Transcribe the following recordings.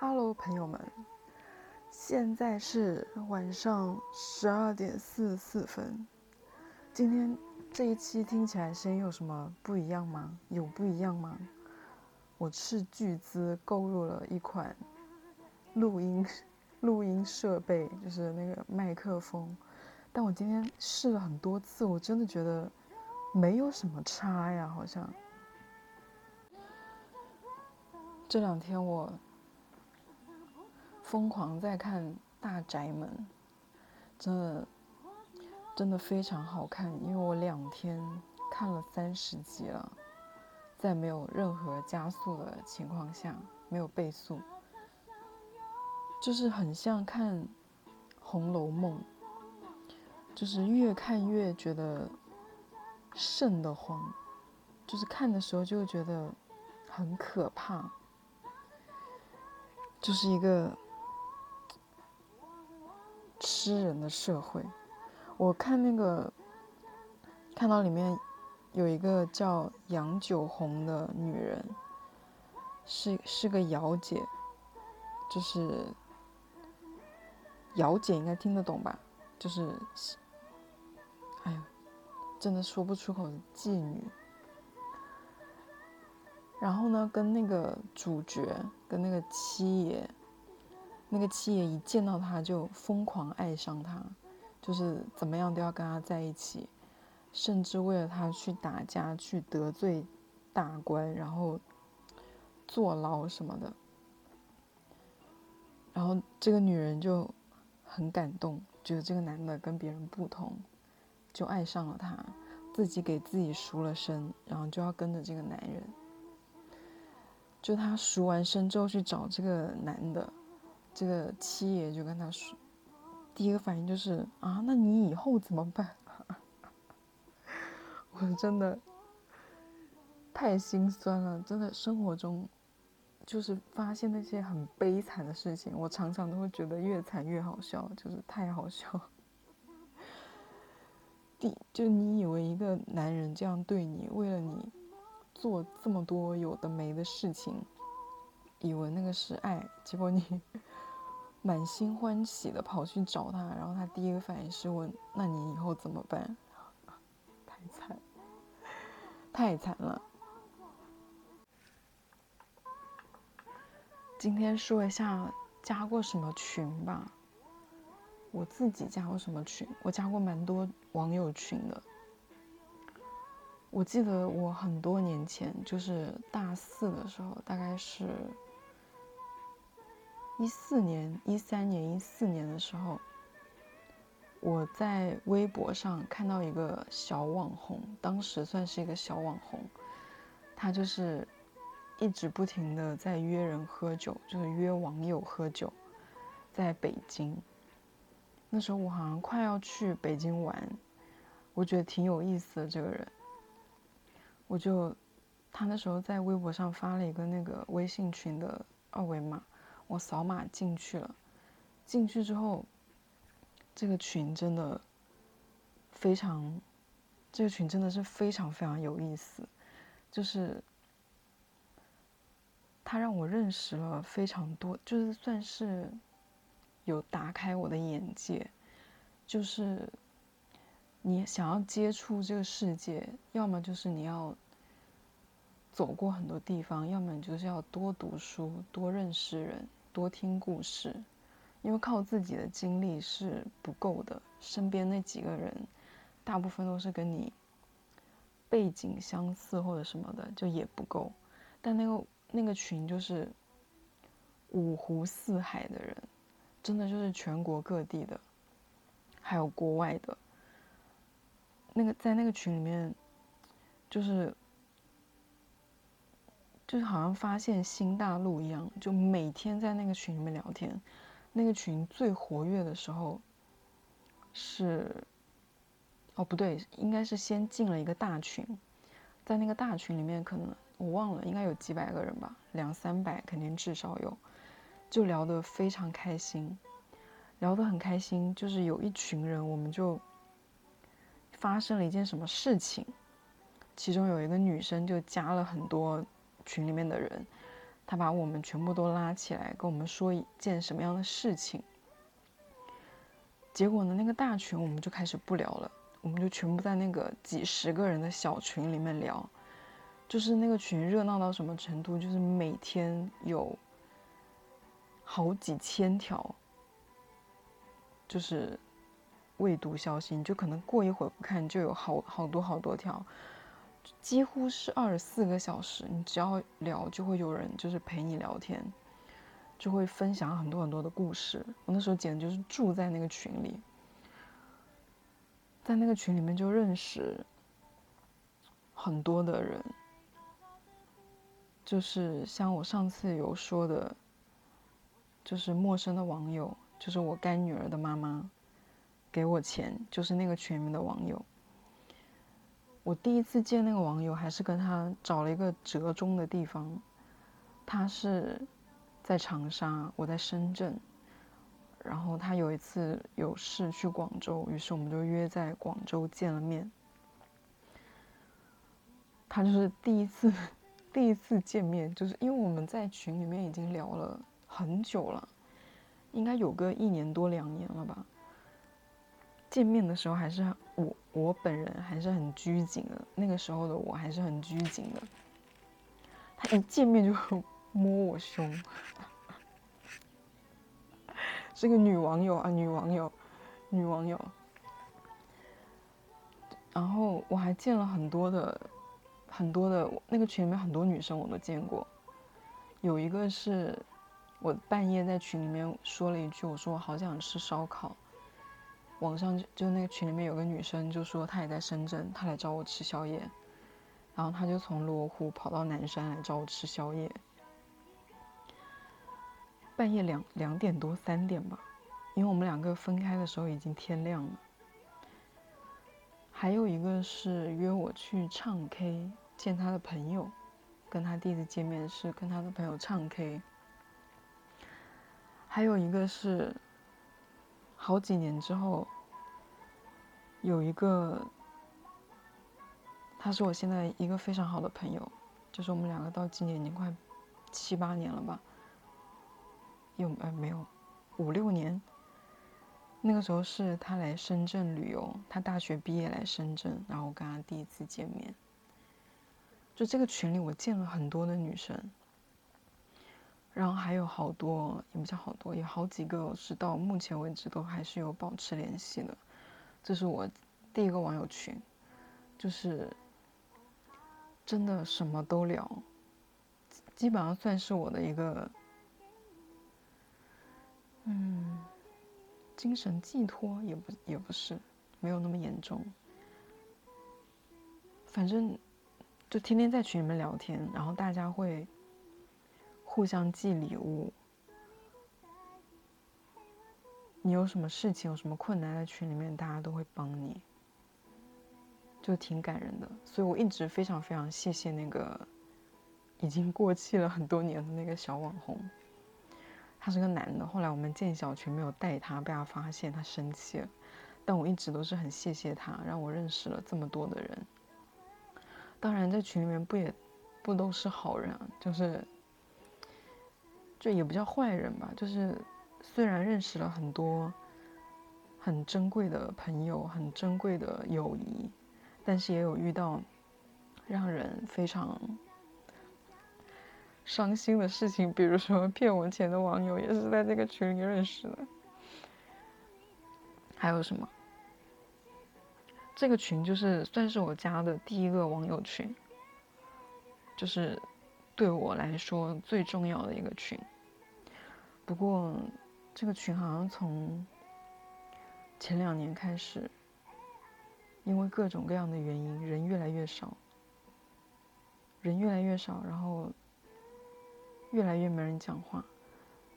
Hello，朋友们，现在是晚上十二点四十四分。今天这一期听起来声音有什么不一样吗？有不一样吗？我斥巨资购入了一款录音录音设备，就是那个麦克风。但我今天试了很多次，我真的觉得没有什么差呀，好像。这两天我疯狂在看《大宅门》，真的真的非常好看，因为我两天看了三十集了，在没有任何加速的情况下，没有倍速，就是很像看《红楼梦》，就是越看越觉得瘆得慌，就是看的时候就会觉得很可怕。就是一个吃人的社会。我看那个，看到里面有一个叫杨九红的女人，是是个姚姐，就是姚姐应该听得懂吧？就是，哎呀，真的说不出口的妓女。然后呢，跟那个主角，跟那个七爷，那个七爷一见到他就疯狂爱上他，就是怎么样都要跟他在一起，甚至为了他去打架，去得罪大官，然后坐牢什么的。然后这个女人就很感动，觉得这个男的跟别人不同，就爱上了他，自己给自己赎了身，然后就要跟着这个男人。就他赎完身之后去找这个男的，这个七爷就跟他说，第一个反应就是啊，那你以后怎么办？我真的太心酸了，真的生活中就是发现那些很悲惨的事情，我常常都会觉得越惨越好笑，就是太好笑。第就你以为一个男人这样对你，为了你。做这么多有的没的事情，以为那个是爱，结果你满心欢喜的跑去找他，然后他第一个反应是问：“那你以后怎么办？” 太惨，太惨了。今天说一下加过什么群吧。我自己加过什么群？我加过蛮多网友群的。我记得我很多年前，就是大四的时候，大概是一四年、一三年、一四年的时候，我在微博上看到一个小网红，当时算是一个小网红，他就是一直不停的在约人喝酒，就是约网友喝酒，在北京。那时候我好像快要去北京玩，我觉得挺有意思的这个人。我就，他那时候在微博上发了一个那个微信群的二维码，我扫码进去了。进去之后，这个群真的非常，这个群真的是非常非常有意思，就是他让我认识了非常多，就是算是有打开我的眼界，就是。你想要接触这个世界，要么就是你要走过很多地方，要么你就是要多读书、多认识人、多听故事。因为靠自己的经历是不够的，身边那几个人，大部分都是跟你背景相似或者什么的，就也不够。但那个那个群就是五湖四海的人，真的就是全国各地的，还有国外的。那个在那个群里面，就是，就是好像发现新大陆一样，就每天在那个群里面聊天。那个群最活跃的时候是，哦不对，应该是先进了一个大群，在那个大群里面，可能我忘了，应该有几百个人吧，两三百肯定至少有，就聊得非常开心，聊得很开心，就是有一群人，我们就。发生了一件什么事情？其中有一个女生就加了很多群里面的人，他把我们全部都拉起来，跟我们说一件什么样的事情。结果呢，那个大群我们就开始不聊了，我们就全部在那个几十个人的小群里面聊，就是那个群热闹到什么程度，就是每天有好几千条，就是未读消息，你就可能过一会儿不看，就有好好多好多条。几乎是二十四个小时，你只要聊，就会有人就是陪你聊天，就会分享很多很多的故事。我那时候简直就是住在那个群里，在那个群里面就认识很多的人，就是像我上次有说的，就是陌生的网友，就是我干女儿的妈妈给我钱，就是那个群里面的网友。我第一次见那个网友，还是跟他找了一个折中的地方。他是在长沙，我在深圳。然后他有一次有事去广州，于是我们就约在广州见了面。他就是第一次，第一次见面，就是因为我们在群里面已经聊了很久了，应该有个一年多两年了吧。见面的时候还是我我本人还是很拘谨的，那个时候的我还是很拘谨的。他一见面就摸我胸，是个女网友啊，女网友，女网友。然后我还见了很多的，很多的那个群里面很多女生我都见过，有一个是我半夜在群里面说了一句，我说我好想吃烧烤。网上就就那个群里面有个女生就说她也在深圳，她来找我吃宵夜，然后她就从罗湖跑到南山来找我吃宵夜，半夜两两点多三点吧，因为我们两个分开的时候已经天亮了。还有一个是约我去唱 K 见他的朋友，跟他第一次见面是跟他的朋友唱 K，还有一个是。好几年之后，有一个，他是我现在一个非常好的朋友，就是我们两个到今年已经快七八年了吧，有呃没有五六年。那个时候是他来深圳旅游，他大学毕业来深圳，然后我跟他第一次见面。就这个群里，我见了很多的女生。然后还有好多，也不叫好多，有好几个是到目前为止都还是有保持联系的。这是我第一个网友群，就是真的什么都聊，基本上算是我的一个，嗯，精神寄托也不也不是，没有那么严重。反正就天天在群里面聊天，然后大家会。互相寄礼物，你有什么事情、有什么困难，在群里面大家都会帮你，就挺感人的。所以我一直非常非常谢谢那个已经过气了很多年的那个小网红，他是个男的。后来我们建小群没有带他，被他发现，他生气了。但我一直都是很谢谢他，让我认识了这么多的人。当然，在群里面不也不都是好人，就是。就也不叫坏人吧，就是虽然认识了很多很珍贵的朋友、很珍贵的友谊，但是也有遇到让人非常伤心的事情，比如说 骗我钱的网友也是在这个群里认识的。还有什么？这个群就是算是我加的第一个网友群，就是。对我来说最重要的一个群。不过，这个群好像从前两年开始，因为各种各样的原因，人越来越少，人越来越少，然后越来越没人讲话。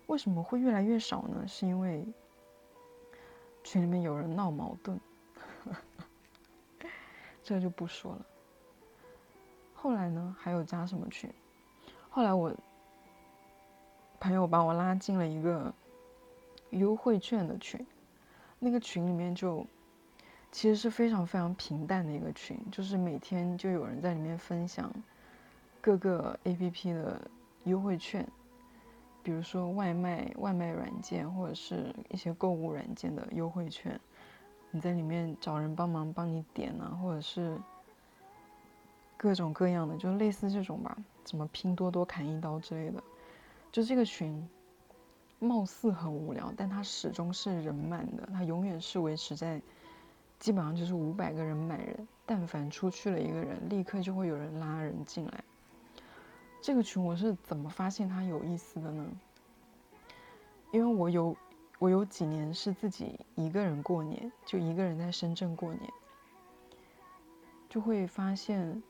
为什么会越来越少呢？是因为群里面有人闹矛盾，这就不说了。后来呢，还有加什么群？后来我朋友把我拉进了一个优惠券的群，那个群里面就其实是非常非常平淡的一个群，就是每天就有人在里面分享各个 A P P 的优惠券，比如说外卖外卖软件或者是一些购物软件的优惠券，你在里面找人帮忙帮你点啊，或者是各种各样的，就类似这种吧，什么拼多多砍一刀之类的，就这个群。貌似很无聊，但它始终是人满的，它永远是维持在，基本上就是五百个人满人。但凡出去了一个人，立刻就会有人拉人进来。这个群我是怎么发现它有意思的呢？因为我有我有几年是自己一个人过年，就一个人在深圳过年，就会发现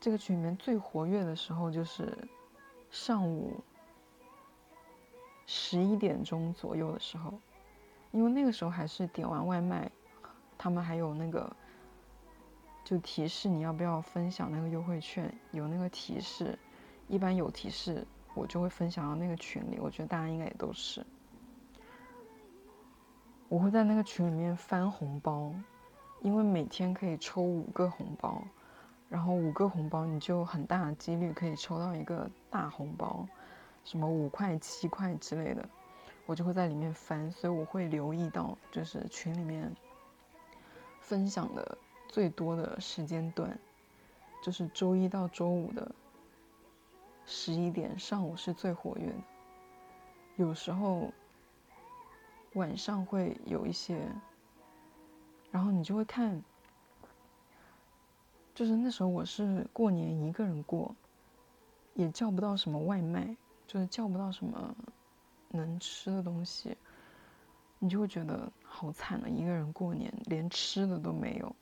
这个群里面最活跃的时候就是上午。十一点钟左右的时候，因为那个时候还是点完外卖，他们还有那个就提示你要不要分享那个优惠券，有那个提示，一般有提示我就会分享到那个群里。我觉得大家应该也都是，我会在那个群里面翻红包，因为每天可以抽五个红包，然后五个红包你就很大几率可以抽到一个大红包。什么五块七块之类的，我就会在里面翻，所以我会留意到，就是群里面分享的最多的时间段，就是周一到周五的十一点上午是最活跃的，有时候晚上会有一些，然后你就会看，就是那时候我是过年一个人过，也叫不到什么外卖。就是叫不到什么能吃的东西，你就会觉得好惨啊！一个人过年连吃的都没有，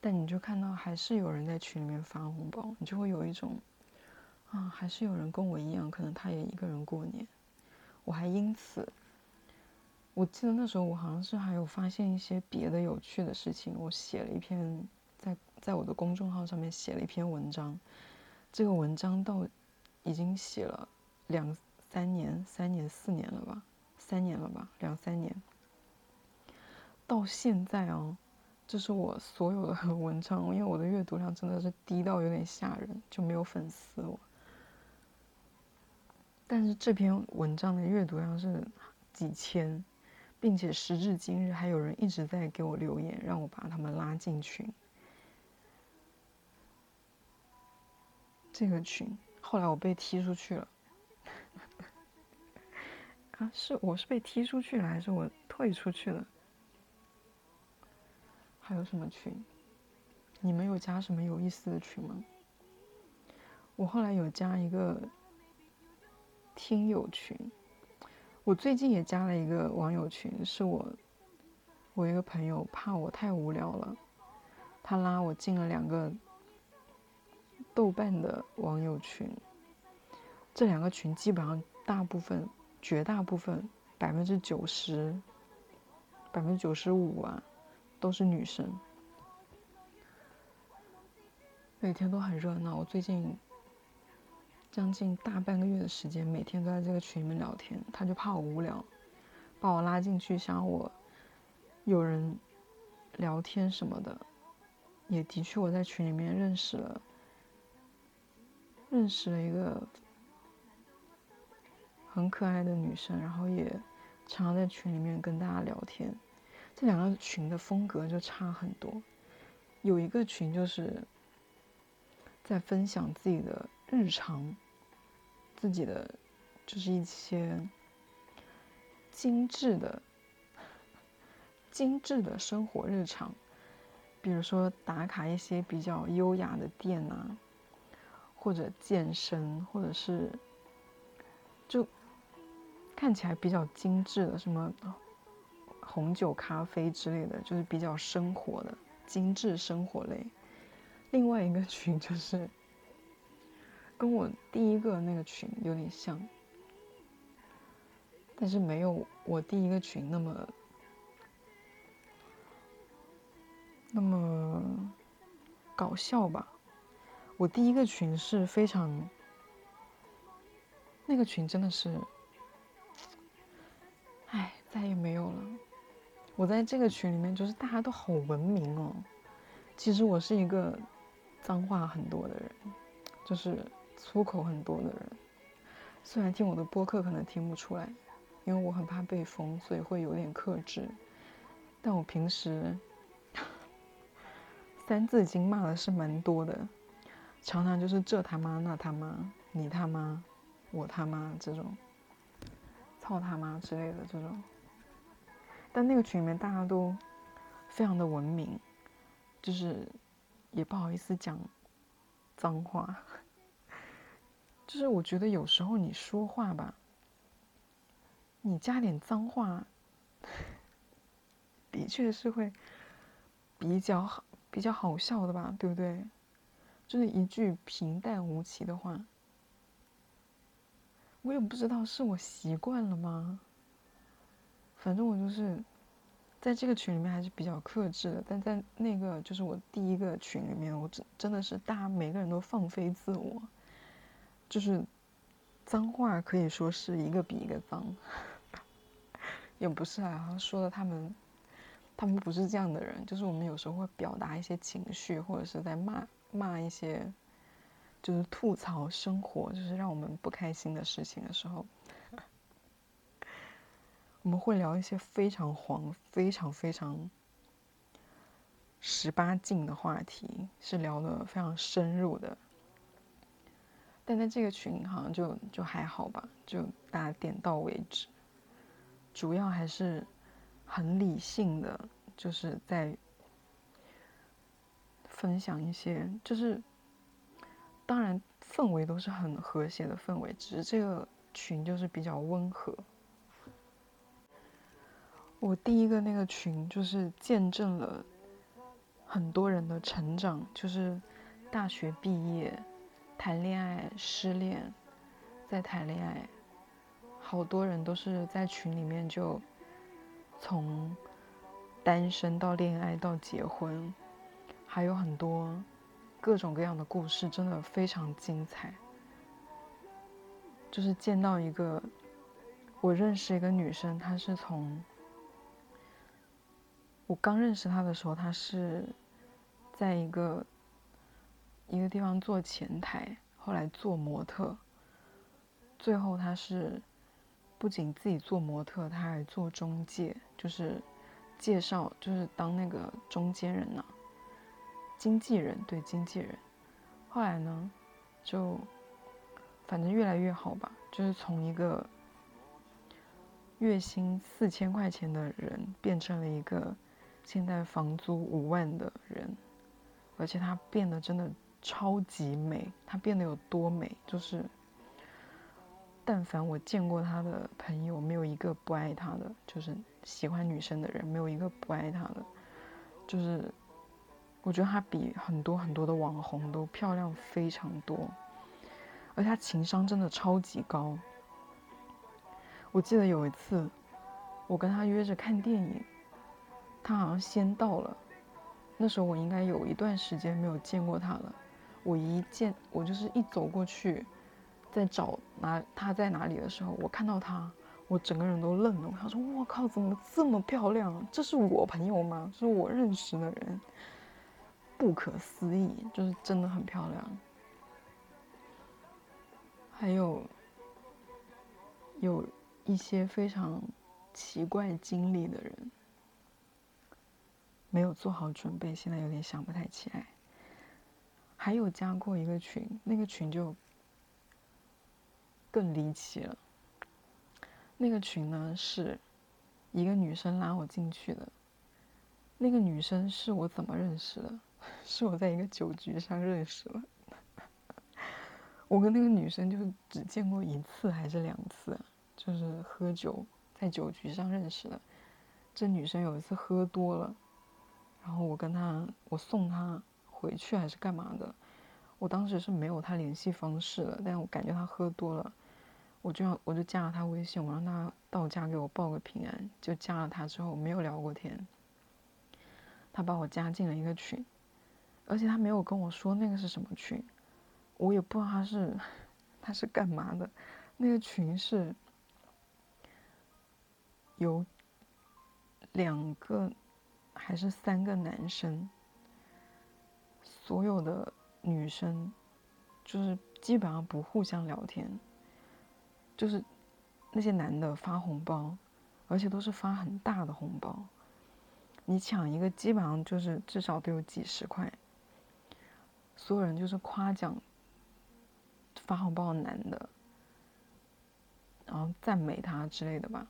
但你就看到还是有人在群里面发红包，你就会有一种啊，还是有人跟我一样，可能他也一个人过年。我还因此，我记得那时候我好像是还有发现一些别的有趣的事情，我写了一篇在我的公众号上面写了一篇文章，这个文章到已经写了。两三年、三年、四年了吧，三年了吧，两三年。到现在啊，这是我所有的 文章，因为我的阅读量真的是低到有点吓人，就没有粉丝了。但是这篇文章的阅读量是几千，并且时至今日还有人一直在给我留言，让我把他们拉进群。这个群后来我被踢出去了。啊，是我是被踢出去了，还是我退出去了？还有什么群？你们有加什么有意思的群吗？我后来有加一个听友群，我最近也加了一个网友群，是我我一个朋友怕我太无聊了，他拉我进了两个豆瓣的网友群，这两个群基本上大部分。绝大部分百分之九十、百分之九十五啊，都是女生，每天都很热闹。我最近将近大半个月的时间，每天都在这个群里面聊天。他就怕我无聊，把我拉进去，想我有人聊天什么的。也的确，我在群里面认识了，认识了一个。很可爱的女生，然后也常常在群里面跟大家聊天。这两个群的风格就差很多。有一个群就是在分享自己的日常，自己的就是一些精致的、精致的生活日常，比如说打卡一些比较优雅的店呐，或者健身，或者是就。看起来比较精致的，什么红酒、咖啡之类的，就是比较生活的精致生活类。另外一个群就是跟我第一个那个群有点像，但是没有我第一个群那么那么搞笑吧。我第一个群是非常，那个群真的是。唉，再也没有了。我在这个群里面，就是大家都好文明哦。其实我是一个脏话很多的人，就是粗口很多的人。虽然听我的播客可能听不出来，因为我很怕被封，所以会有点克制。但我平时 三字经骂的是蛮多的，常常就是这他妈那他妈你他妈我他妈这种，操他妈之类的这种。但那个群里面大家都非常的文明，就是也不好意思讲脏话。就是我觉得有时候你说话吧，你加点脏话，的确是会比较好、比较好笑的吧，对不对？就是一句平淡无奇的话，我也不知道是我习惯了吗？反正我就是在这个群里面还是比较克制的，但在那个就是我第一个群里面，我真真的是大家每个人都放飞自我。就是脏话可以说是一个比一个脏，也不是啊，说的他们，他们不是这样的人。就是我们有时候会表达一些情绪，或者是在骂骂一些，就是吐槽生活，就是让我们不开心的事情的时候，我们会聊一些非常黄、非常非常十八禁的话题，是聊的非常深入的。但在这个群好像就就还好吧，就大家点到为止，主要还是很理性的，就是在分享一些，就是当然氛围都是很和谐的氛围，只是这个群就是比较温和。我第一个那个群就是见证了很多人的成长，就是大学毕业。谈恋爱失恋，再谈恋爱，好多人都是在群里面就从单身到恋爱到结婚，还有很多各种各样的故事，真的非常精彩。就是见到一个，我认识一个女生，她是从我刚认识她的时候，她是在一个。一个地方做前台，后来做模特，最后她是不仅自己做模特，她还做中介，就是介绍，就是当那个中间人呢，经纪人对经纪人。后来呢，就反正越来越好吧，就是从一个月薪四千块钱的人，变成了一个现在房租五万的人，而且他变得真的。超级美，她变得有多美？就是，但凡我见过她的朋友，没有一个不爱她的。就是喜欢女生的人，没有一个不爱她的。就是，我觉得她比很多很多的网红都漂亮非常多，而且她情商真的超级高。我记得有一次，我跟她约着看电影，她好像先到了，那时候我应该有一段时间没有见过她了。我一见，我就是一走过去，在找哪她在哪里的时候，我看到她，我整个人都愣了。我想说，我靠，怎么这么漂亮？这是我朋友吗？是我认识的人？不可思议，就是真的很漂亮。还有有一些非常奇怪经历的人，没有做好准备，现在有点想不太起来。还有加过一个群，那个群就更离奇了。那个群呢，是一个女生拉我进去的。那个女生是我怎么认识的？是我在一个酒局上认识了。我跟那个女生就只见过一次还是两次，就是喝酒在酒局上认识的。这女生有一次喝多了，然后我跟她，我送她。回去还是干嘛的？我当时是没有她联系方式的，但我感觉她喝多了，我就要我就加了她微信，我让她到家给我报个平安。就加了她之后没有聊过天，她把我加进了一个群，而且他没有跟我说那个是什么群，我也不知道他是他是干嘛的。那个群是有两个还是三个男生。所有的女生就是基本上不互相聊天，就是那些男的发红包，而且都是发很大的红包，你抢一个基本上就是至少都有几十块，所有人就是夸奖发红包的男的，然后赞美他之类的吧，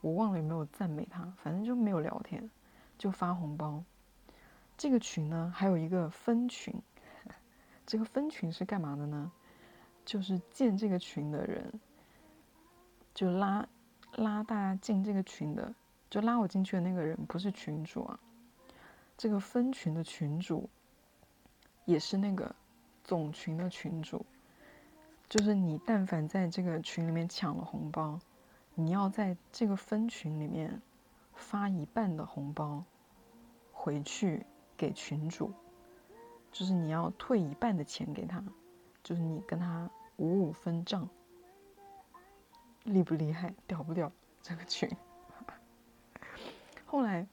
我忘了有没有赞美他，反正就没有聊天，就发红包。这个群呢，还有一个分群。这个分群是干嘛的呢？就是建这个群的人，就拉拉大家进这个群的，就拉我进去的那个人不是群主啊。这个分群的群主也是那个总群的群主，就是你但凡在这个群里面抢了红包，你要在这个分群里面发一半的红包回去。给群主，就是你要退一半的钱给他，就是你跟他五五分账，厉不厉害，屌不屌？这个群，后来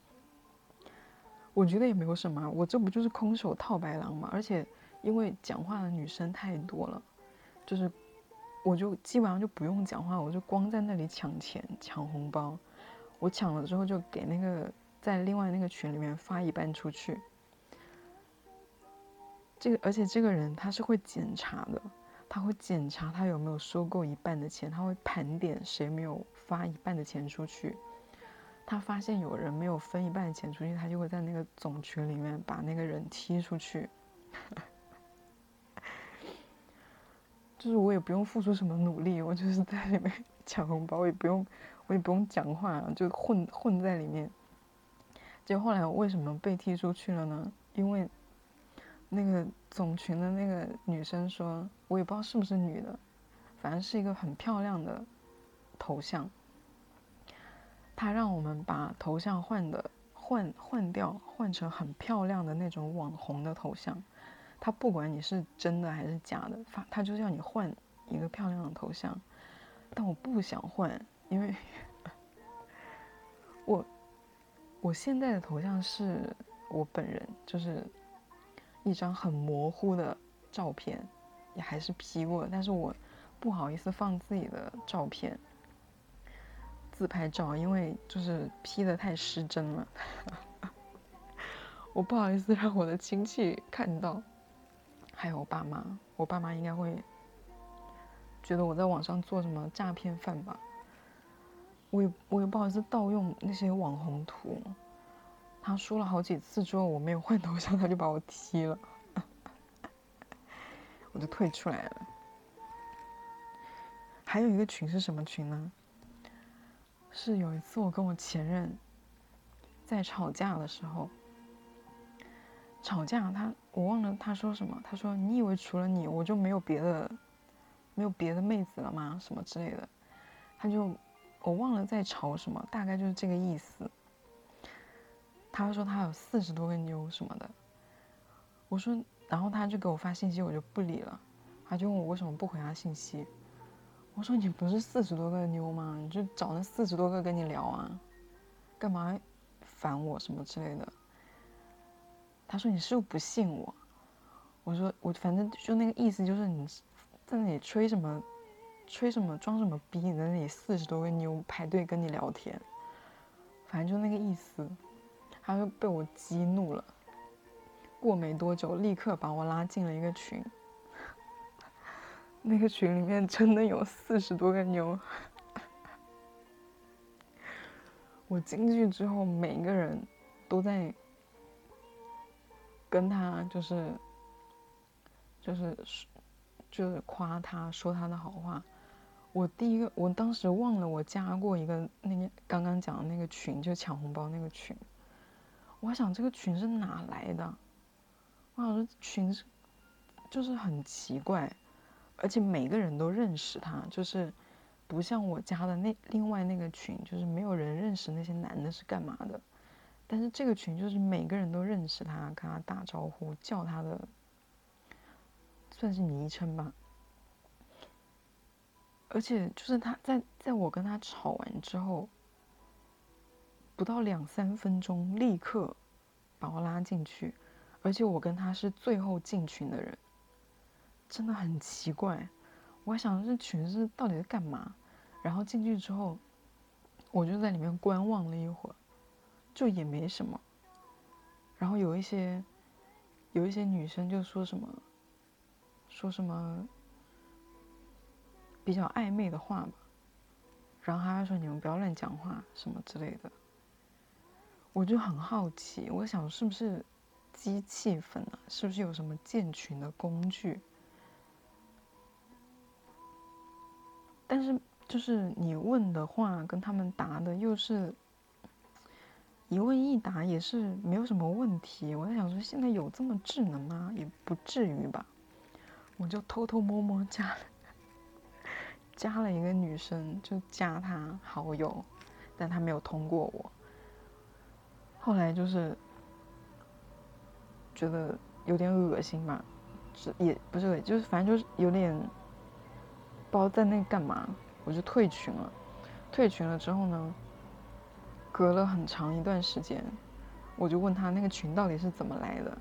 我觉得也没有什么，我这不就是空手套白狼嘛？而且因为讲话的女生太多了，就是我就基本上就不用讲话，我就光在那里抢钱抢红包，我抢了之后就给那个在另外那个群里面发一半出去。这个，而且这个人他是会检查的，他会检查他有没有收够一半的钱，他会盘点谁没有发一半的钱出去。他发现有人没有分一半钱出去，他就会在那个总群里面把那个人踢出去。就是我也不用付出什么努力，我就是在里面 抢红包，我也不用，我也不用讲话，就混混在里面。就后来我为什么被踢出去了呢？因为。那个总群的那个女生说，我也不知道是不是女的，反正是一个很漂亮的头像。他让我们把头像换的换换掉，换成很漂亮的那种网红的头像。他不管你是真的还是假的，发他就叫你换一个漂亮的头像。但我不想换，因为我我现在的头像是我本人，就是。一张很模糊的照片，也还是 P 过，但是我不好意思放自己的照片，自拍照，因为就是 P 的太失真了，我不好意思让我的亲戚看到，还有我爸妈，我爸妈应该会觉得我在网上做什么诈骗犯吧，我也我也不好意思盗用那些网红图。他说了好几次之后，我没有换头像，他就把我踢了，我就退出来了。还有一个群是什么群呢？是有一次我跟我前任在吵架的时候，吵架他我忘了他说什么，他说你以为除了你我就没有别的，没有别的妹子了吗？什么之类的，他就我忘了在吵什么，大概就是这个意思。他说他有四十多个妞什么的，我说，然后他就给我发信息，我就不理了。他就问我为什么不回他信息，我说你不是四十多个妞吗？你就找那四十多个跟你聊啊，干嘛烦我什么之类的。他说你是不是不信我？我说我反正就那个意思，就是你在那里吹什么，吹什么装什么逼，你在那里四十多个妞排队跟你聊天，反正就那个意思。他就被我激怒了，过没多久，立刻把我拉进了一个群。那个群里面真的有四十多个妞。我进去之后，每一个人都在跟他就是，就是就是夸他说他的好话。我第一个，我当时忘了我加过一个那个刚刚讲的那个群，就抢红包那个群。我想这个群是哪来的？我想说群是，就是很奇怪，而且每个人都认识他，就是不像我加的那另外那个群，就是没有人认识那些男的是干嘛的。但是这个群就是每个人都认识他，跟他打招呼，叫他的，算是昵称吧。而且就是他在在我跟他吵完之后。不到两三分钟，立刻把我拉进去，而且我跟他是最后进群的人，真的很奇怪。我还想这群是到底在干嘛？然后进去之后，我就在里面观望了一会儿，就也没什么。然后有一些有一些女生就说什么说什么比较暧昧的话吧，然后他还说你们不要乱讲话什么之类的。我就很好奇，我想是不是机器粉啊？是不是有什么建群的工具？但是就是你问的话跟他们答的又是一问一答，也是没有什么问题。我在想说，现在有这么智能吗？也不至于吧。我就偷偷摸摸加了加了一个女生，就加她好友，但她没有通过我。后来就是觉得有点恶心嘛，是也不是，就是反正就是有点不知道在那干嘛，我就退群了。退群了之后呢，隔了很长一段时间，我就问他那个群到底是怎么来的。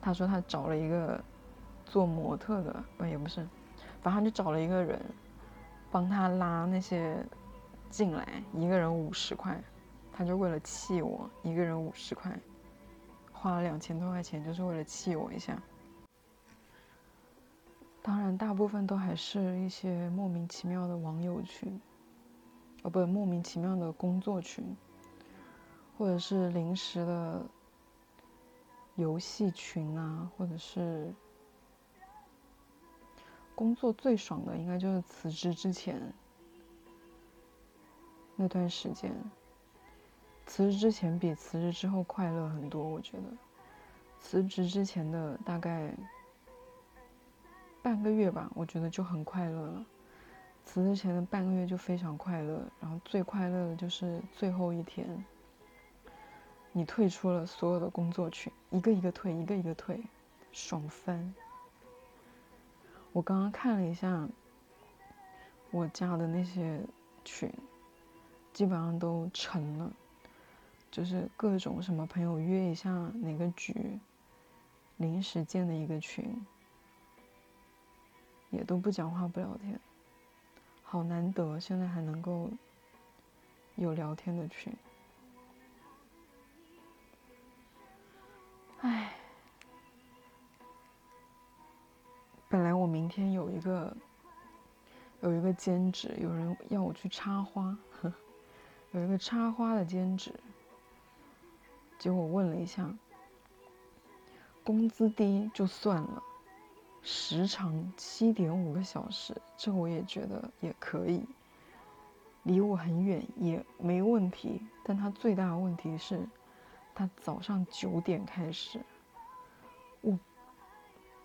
他说他找了一个做模特的，不也不是，反正就找了一个人帮他拉那些进来，一个人五十块。他就为了气我，一个人五十块，花了两千多块钱，就是为了气我一下。当然，大部分都还是一些莫名其妙的网友群，哦，不，莫名其妙的工作群，或者是临时的游戏群啊，或者是工作最爽的，应该就是辞职之前那段时间。辞职之前比辞职之后快乐很多，我觉得。辞职之前的大概半个月吧，我觉得就很快乐了。辞职前的半个月就非常快乐，然后最快乐的就是最后一天，你退出了所有的工作群，一个一个退，一个一个退，爽翻。我刚刚看了一下我加的那些群，基本上都成了。就是各种什么朋友约一下哪个局，临时建的一个群，也都不讲话不聊天，好难得现在还能够有聊天的群。唉，本来我明天有一个有一个兼职，有人要我去插花，有一个插花的兼职。结果问了一下，工资低就算了，时长七点五个小时，这我也觉得也可以，离我很远也没问题。但他最大的问题是，他早上九点开始，我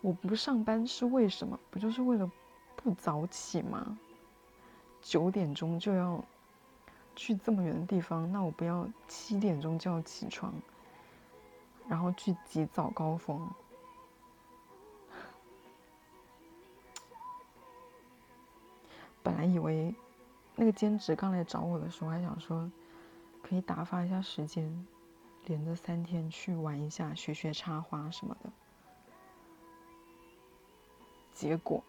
我不上班是为什么？不就是为了不早起吗？九点钟就要。去这么远的地方，那我不要七点钟就要起床，然后去挤早高峰。来以为那个兼职刚来找我的时候，还想说可以打发一下时间，连着三天去玩一下，学学插花什么的。结果。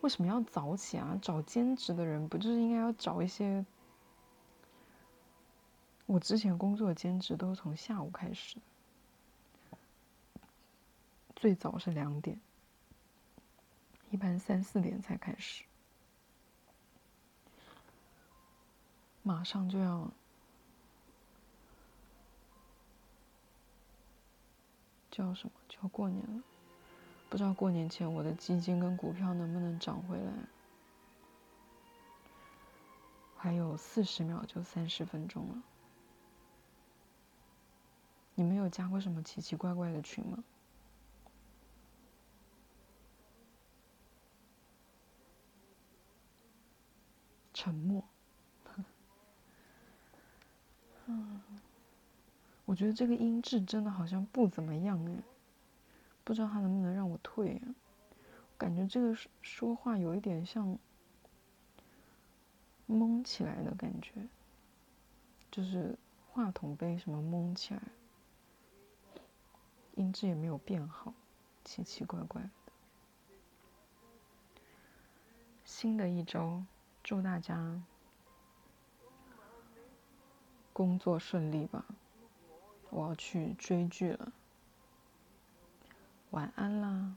为什么要早起啊？找兼职的人不就是应该要找一些？我之前工作的兼职都是从下午开始，最早是两点，一般三四点才开始，马上就要叫什么？就要过年了。不知道过年前我的基金跟股票能不能涨回来？还有四十秒就三十分钟了。你们有加过什么奇奇怪怪的群吗？沉默。嗯，我觉得这个音质真的好像不怎么样哎。不知道他能不能让我退啊？感觉这个说话有一点像蒙起来的感觉，就是话筒被什么蒙起来，音质也没有变好。奇奇怪怪的。新的一周，祝大家工作顺利吧！我要去追剧了，晚安啦。